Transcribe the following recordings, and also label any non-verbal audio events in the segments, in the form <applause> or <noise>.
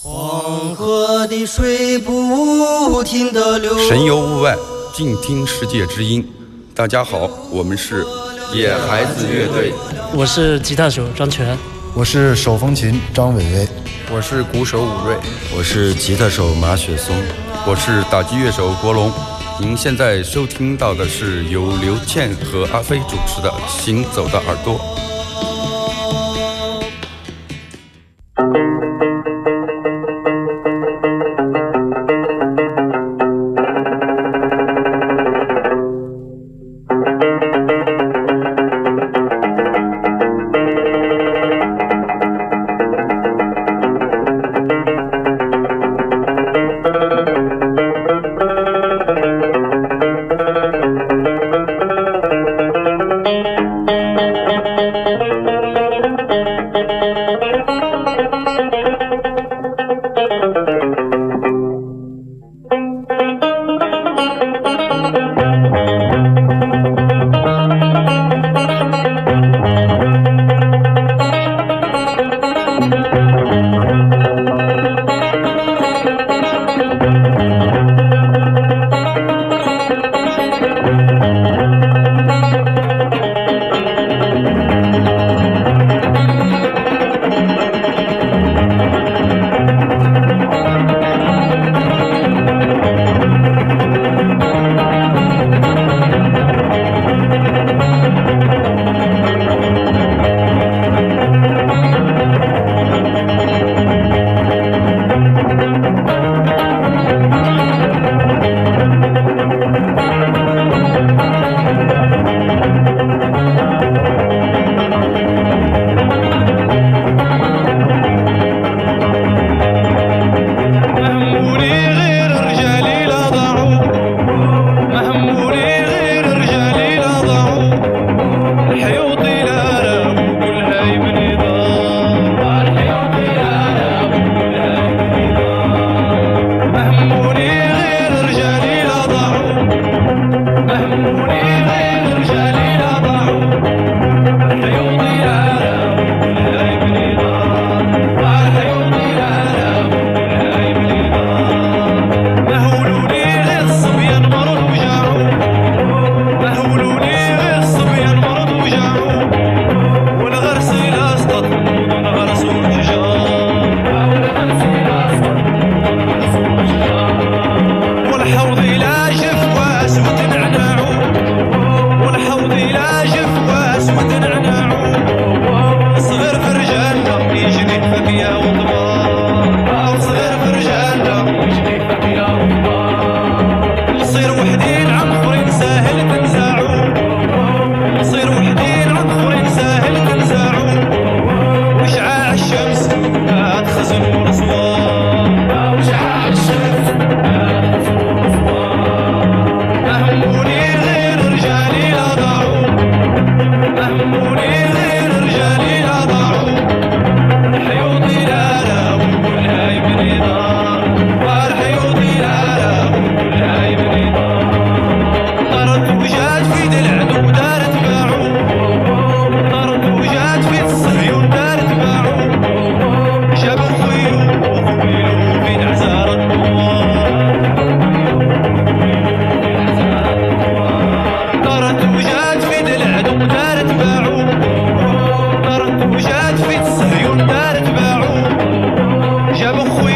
黄河的水不停地流。神游物外，静听世界之音。大家好，我们是野孩子乐队。我是吉他手张全，我是手风琴张伟伟，我是鼓手武瑞，我是吉他手马雪松，我是打击乐手国龙。您现在收听到的是由刘倩和阿飞主持的《行走的耳朵》。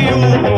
Brasil.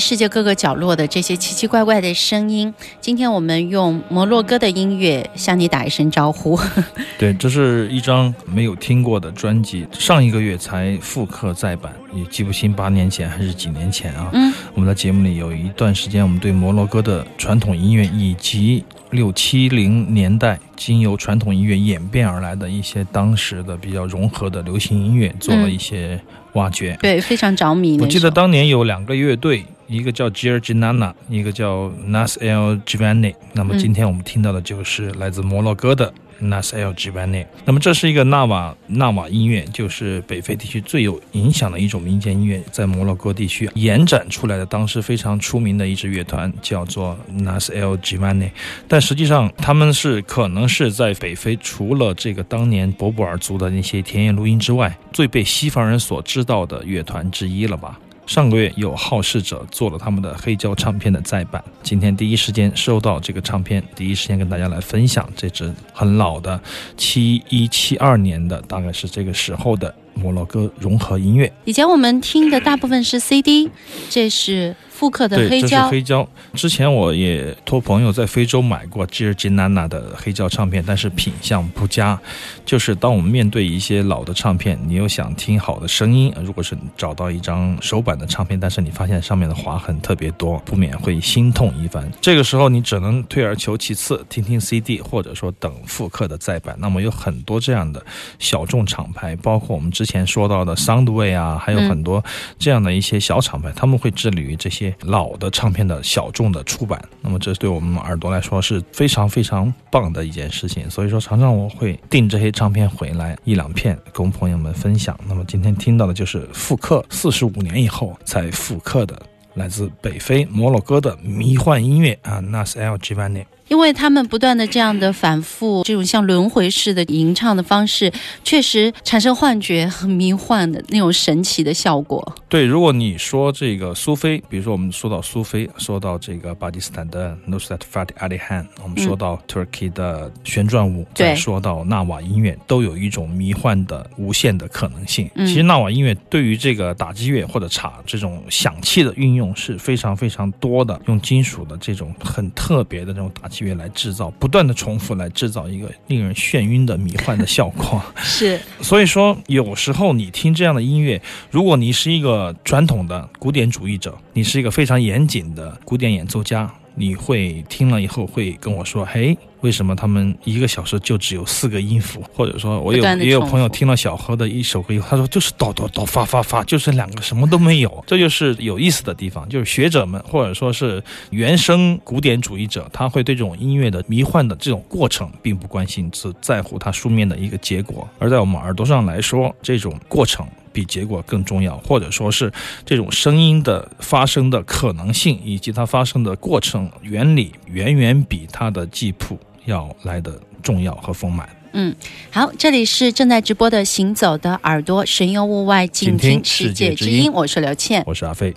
世界各个角落的这些奇奇怪怪的声音。今天我们用摩洛哥的音乐向你打一声招呼。<laughs> 对，这是一张没有听过的专辑，上一个月才复刻再版，也记不清八年前还是几年前啊。嗯，我们在节目里有一段时间，我们对摩洛哥的传统音乐以及六七零年代经由传统音乐演变而来的一些当时的比较融合的流行音乐做了一些挖掘。对，非常着迷。我记得当年有两个乐队，一个叫 Gier Ginana，一个叫 Nas El Giovanni。那么今天我们听到的就是来自摩洛哥的。Nas El Givani，那么这是一个纳瓦纳瓦音乐，就是北非地区最有影响的一种民间音乐，在摩洛哥地区延展出来的，当时非常出名的一支乐团叫做 Nas El Givani，但实际上他们是可能是在北非除了这个当年博布尔族的那些田野录音之外，最被西方人所知道的乐团之一了吧。上个月有好事者做了他们的黑胶唱片的再版，今天第一时间收到这个唱片，第一时间跟大家来分享这支很老的七一七二年的，大概是这个时候的摩洛哥融合音乐。以前我们听的大部分是 CD，这是。复刻的黑胶，这是黑胶。之前我也托朋友在非洲买过 i n a n a 的黑胶唱片，但是品相不佳。就是当我们面对一些老的唱片，你又想听好的声音，如果是找到一张首版的唱片，但是你发现上面的划痕特别多，不免会心痛一番。这个时候你只能退而求其次，听听 CD，或者说等复刻的再版。那么有很多这样的小众厂牌，包括我们之前说到的 Soundway 啊，还有很多这样的一些小厂牌，他们会致力于这些。老的唱片的小众的出版，那么这对我们耳朵来说是非常非常棒的一件事情。所以说，常常我会订这些唱片回来一两片，跟朋友们分享。那么今天听到的就是复刻四十五年以后才复刻的，来自北非摩洛哥的迷幻音乐啊，Nas El Givani。因为他们不断的这样的反复，这种像轮回式的吟唱的方式，确实产生幻觉和迷幻的那种神奇的效果。对，如果你说这个苏菲，比如说我们说到苏菲，说到这个巴基斯坦的 Nusrat Fateh Ali Khan，我们说到 Turkey 的旋转舞，再说到纳瓦音乐，都有一种迷幻的无限的可能性。其实纳瓦音乐对于这个打击乐或者镲这种响器的运用是非常非常多的，用金属的这种很特别的这种打击。乐来制造，不断的重复来制造一个令人眩晕的迷幻的效果。<laughs> 是，所以说有时候你听这样的音乐，如果你是一个传统的古典主义者，你是一个非常严谨的古典演奏家。你会听了以后会跟我说：“嘿，为什么他们一个小时就只有四个音符？”或者说，我有也有朋友听了小何的一首歌以后，他说：“就是哆哆哆发发发，就是两个什么都没有。”这就是有意思的地方，就是学者们或者说是原生古典主义者，他会对这种音乐的迷幻的这种过程并不关心，只在乎它书面的一个结果。而在我们耳朵上来说，这种过程。比结果更重要，或者说是这种声音的发生的可能性以及它发生的过程原理，远远比它的记谱要来的重要和丰满。嗯，好，这里是正在直播的《行走的耳朵》，神游物外，静听世界之音。我是刘倩，我是阿飞。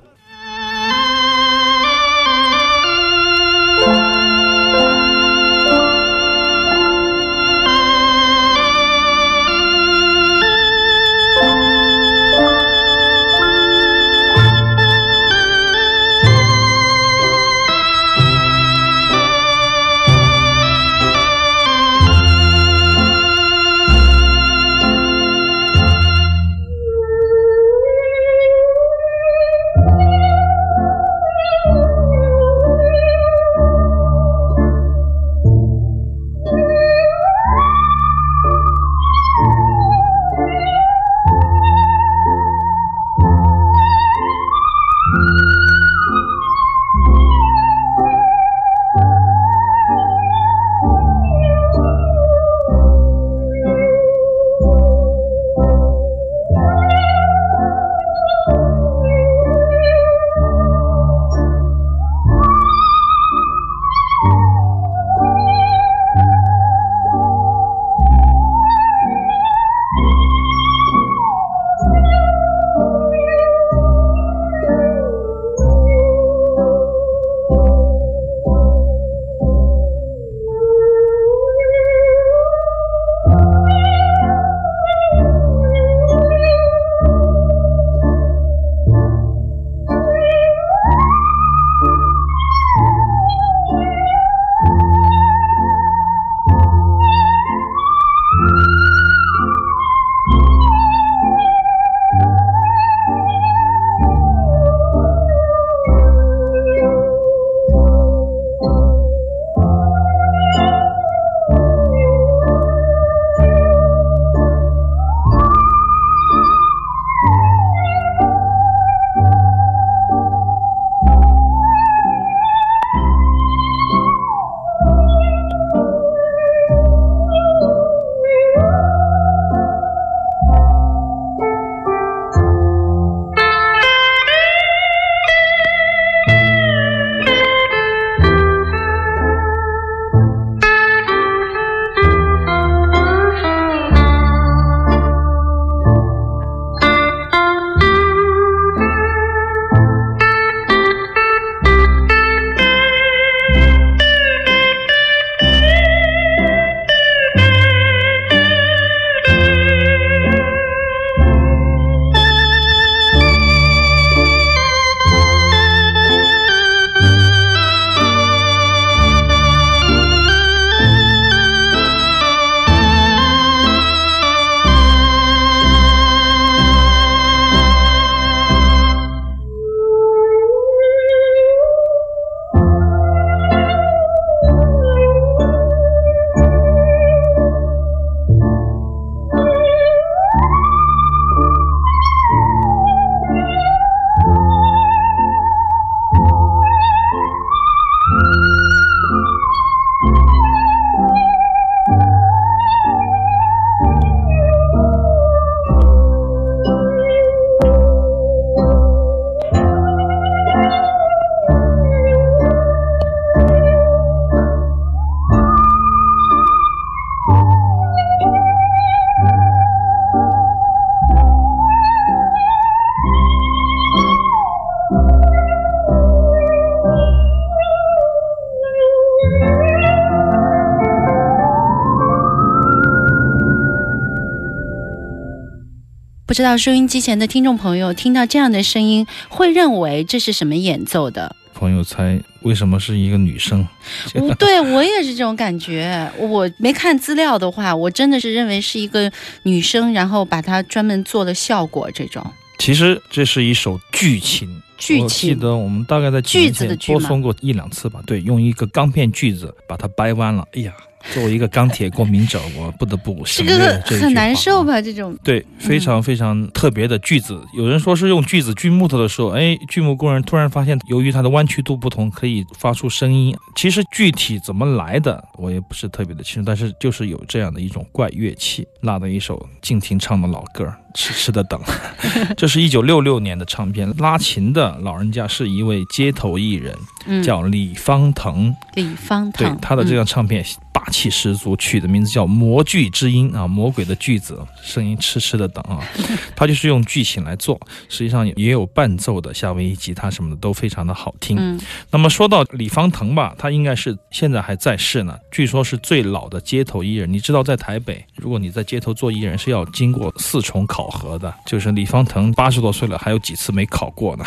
不知道收音机前的听众朋友听到这样的声音，会认为这是什么演奏的？朋友猜为什么是一个女生？我 <laughs> <laughs> 对我也是这种感觉。我没看资料的话，我真的是认为是一个女生，然后把它专门做了效果这种。其实这是一首剧情，剧情我记得我们大概在几年前播送过一两次吧。对，用一个钢片锯子把它掰弯了。哎呀！作为一个钢铁过敏者，我不得不 <laughs> 承认这很难受吧？这种对非常非常特别的锯子，有人说是用锯子锯木头的时候，哎，锯木工人突然发现，由于它的弯曲度不同，可以发出声音。其实具体怎么来的，我也不是特别的清楚，但是就是有这样的一种怪乐器，拉的一首静听唱的老歌，痴痴的等。<laughs> 这是一九六六年的唱片，拉琴的老人家是一位街头艺人，叫李方腾。李方腾，对他的这张唱片。霸气十足，取的名字叫《魔剧之音》啊，魔鬼的句子，声音痴痴的等啊，<laughs> 他就是用剧情来做，实际上也有伴奏的夏威夷吉他什么的都非常的好听。嗯，那么说到李方腾吧，他应该是现在还在世呢，据说是最老的街头艺人。你知道在台北，如果你在街头做艺人是要经过四重考核的，就是李方腾八十多岁了，还有几次没考过呢，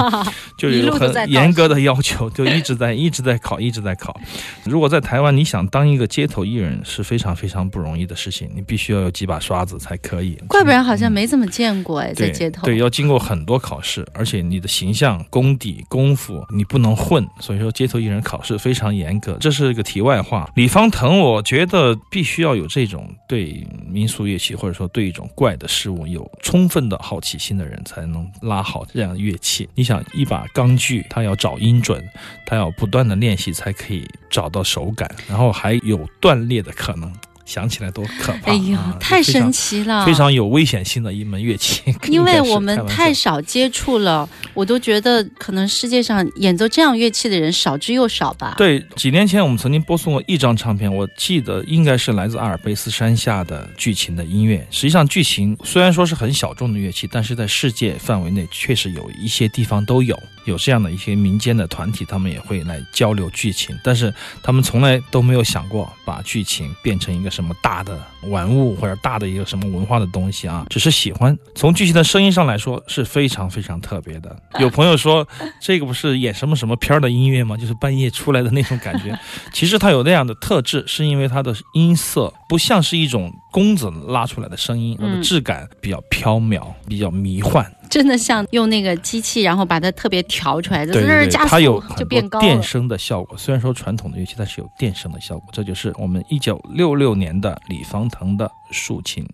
<laughs> 就是 <laughs> 有很严格的要求，就一直在 <laughs> 一直在考，一直在考。如果在台湾，你想当。一个街头艺人是非常非常不容易的事情，你必须要有几把刷子才可以。怪不然好像没怎么见过哎，在街头。对，要经过很多考试，而且你的形象、功底、功夫你不能混，所以说街头艺人考试非常严格。这是一个题外话。李方腾，我觉得必须要有这种对民俗乐器或者说对一种怪的事有充分的好奇心的人，才能拉好这样的乐器。你想，一把钢锯，它要找音准，它要不断的练习才可以找到手感，然后。还有断裂的可能。想起来多可怕！哎呀，太神奇了，非常有危险性的一门乐器。<laughs> 因为我们太少接触了，我都觉得可能世界上演奏这样乐器的人少之又少吧。对，几年前我们曾经播送过一张唱片，我记得应该是来自阿尔卑斯山下的剧情的音乐。实际上，剧情虽然说是很小众的乐器，但是在世界范围内确实有一些地方都有有这样的一些民间的团体，他们也会来交流剧情，但是他们从来都没有想过把剧情变成一个什。么大的玩物或者大的一个什么文化的东西啊？<laughs> 只是喜欢。从剧情的声音上来说，是非常非常特别的。有朋友说，<laughs> 这个不是演什么什么片儿的音乐吗？就是半夜出来的那种感觉。其实它有那样的特质，是因为它的音色不像是一种弓子拉出来的声音，它的质感比较飘渺，比较迷幻。真的像用那个机器，然后把它特别调出来，对对对，它有就变高电声的效果。虽然说传统的乐器，它是有电声的效果。这就是我们一九六六年的李方腾的竖琴。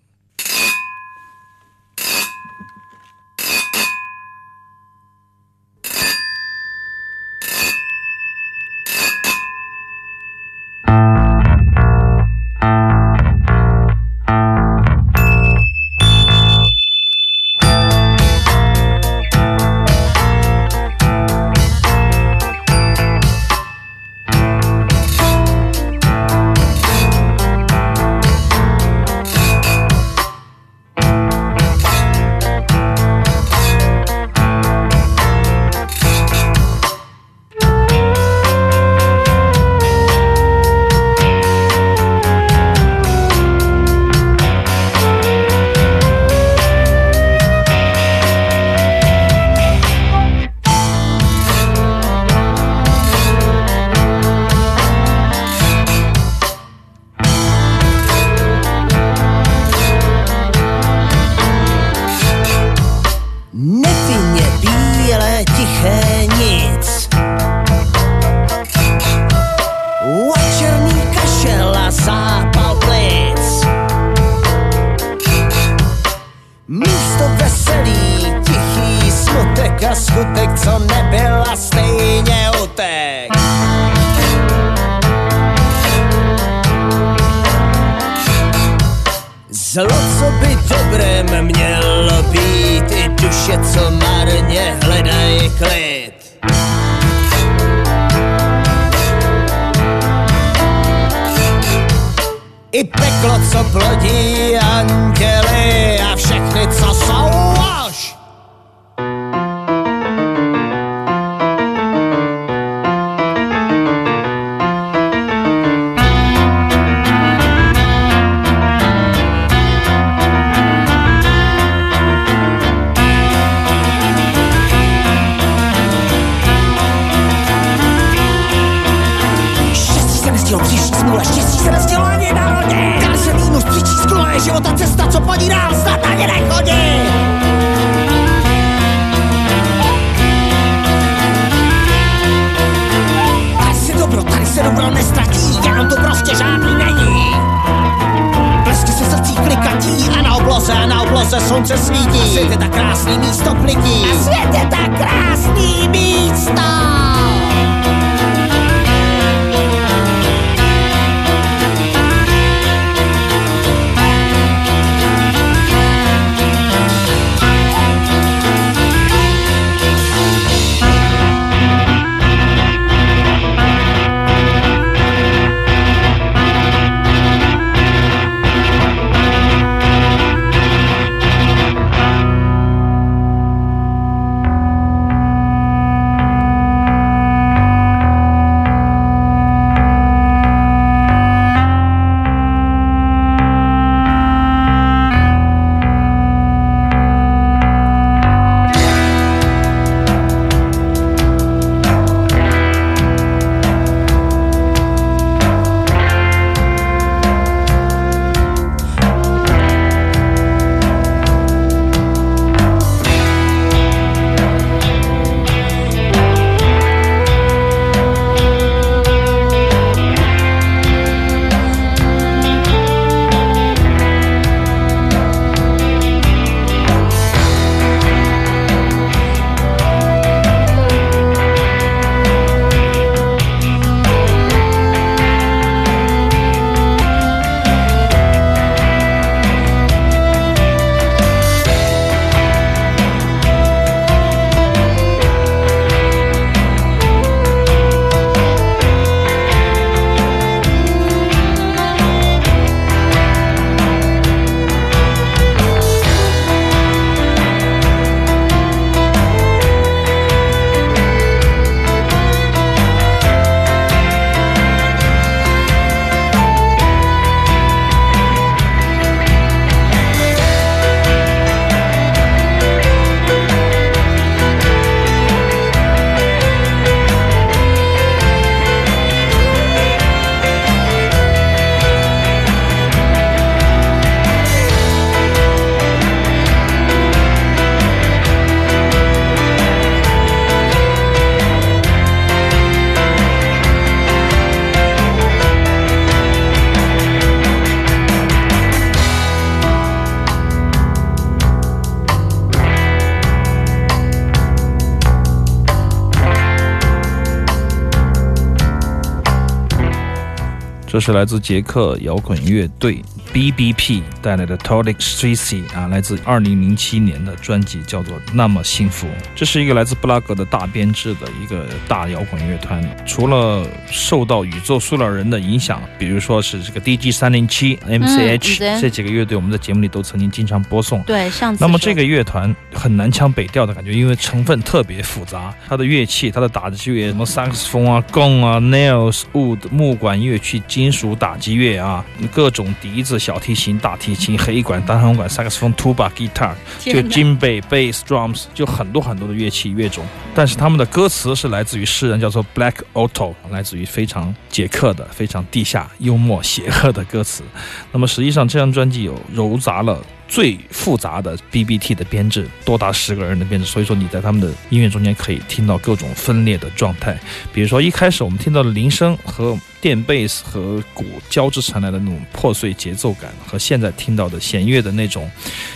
I peklo, co plodí anděly a všechny, co jsou 这是来自捷克摇滚乐队 B.B.P 带来的 t o l i c Strici 啊，来自二零零七年的专辑叫做《那么幸福》。这是一个来自布拉格的大编制的一个大摇滚乐团。除了受到宇宙塑料人的影响，比如说是这个 D.G. 三零七、M.C.H、嗯这几个乐队，我们在节目里都曾经经常播送。对，上次那么这个乐团很南腔北调的感觉，因为成分特别复杂，它的乐器、它的打击乐，什么萨克斯风啊、gong 啊、nails、wood 木管乐器、金属打击乐啊，各种笛子、小提琴、大提琴、黑管、单簧管、萨克斯风、tuba、guitar，就金贝、bass、drums，就很多很多的乐器乐种。但是他们的歌词是来自于诗人叫做 Black Otto，来自于非常捷克的、非常地下、幽默、邪恶的歌词。那么实际上，这张专辑有糅杂了最复杂的 BBT 的编制，多达十个人的编制，所以说你在他们的音乐中间可以听到各种分裂的状态。比如说一开始我们听到的铃声和电贝斯和鼓交织成来的那种破碎节奏感，和现在听到的弦乐的那种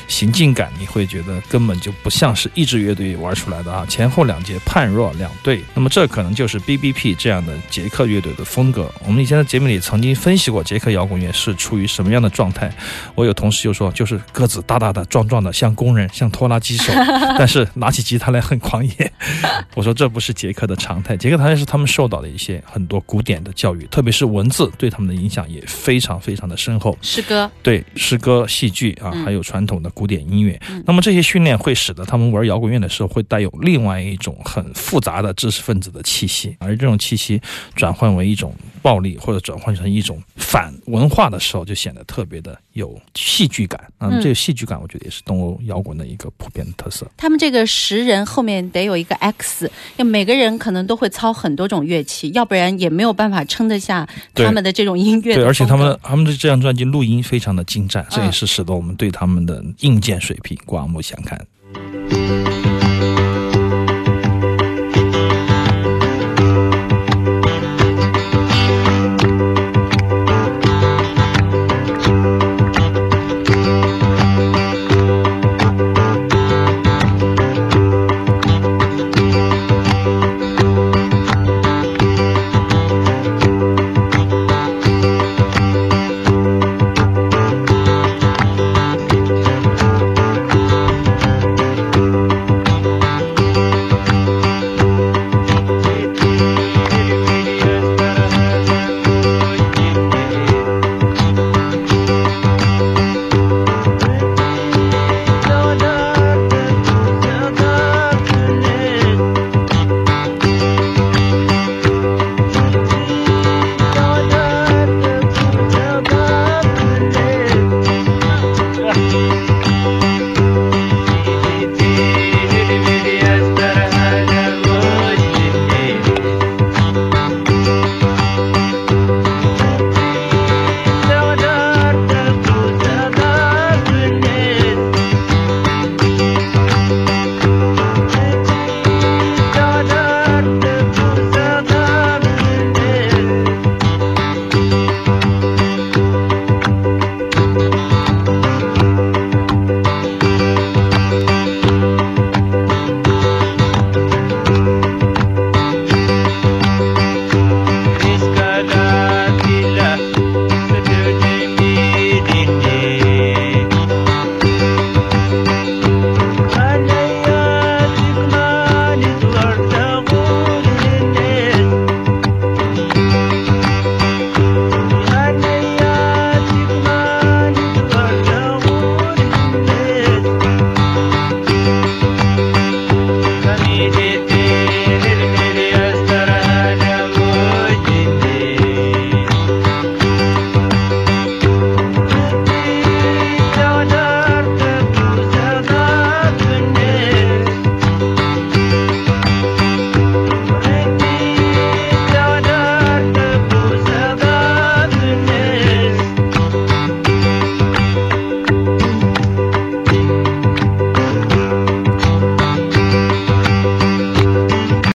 行进感，你会觉得根本就不像是一支乐队玩出来的啊！前后两节判若两队，那么这可能就是 BBP 这样的捷克乐队的风格。我们以前在节目里曾经分析过捷克摇滚乐是处于什么样的状态。我有同事就说，就是个子大大的、壮壮的，像工人，<laughs> 像拖拉机手，<laughs> 但是拿起吉他来很狂野。<laughs> 我说这不是捷克的常态，捷克常态是他们受到的一些很多古典的教育，特别是文字对他们的影响也非常非常的深厚。诗歌，对诗歌、戏剧啊，嗯还有传统的古典音乐。嗯那么这些训练会使得他们玩摇滚乐的时候会带有另外一种很复杂的知识分子的气息，而这种气息转换为一种暴力或者转换成一种反文化的时候，就显得特别的有戏剧感。嗯，这个戏剧感，我觉得也是东欧摇滚的一个普遍的特色。他们这个十人后面得有一个 X，要每个人可能都会操很多种乐器，要不然也没有办法撑得下他们的这种音乐。对，而且他们他们的这张专辑录音非常的精湛，这也是使得我们对他们的硬件水平刮目相看。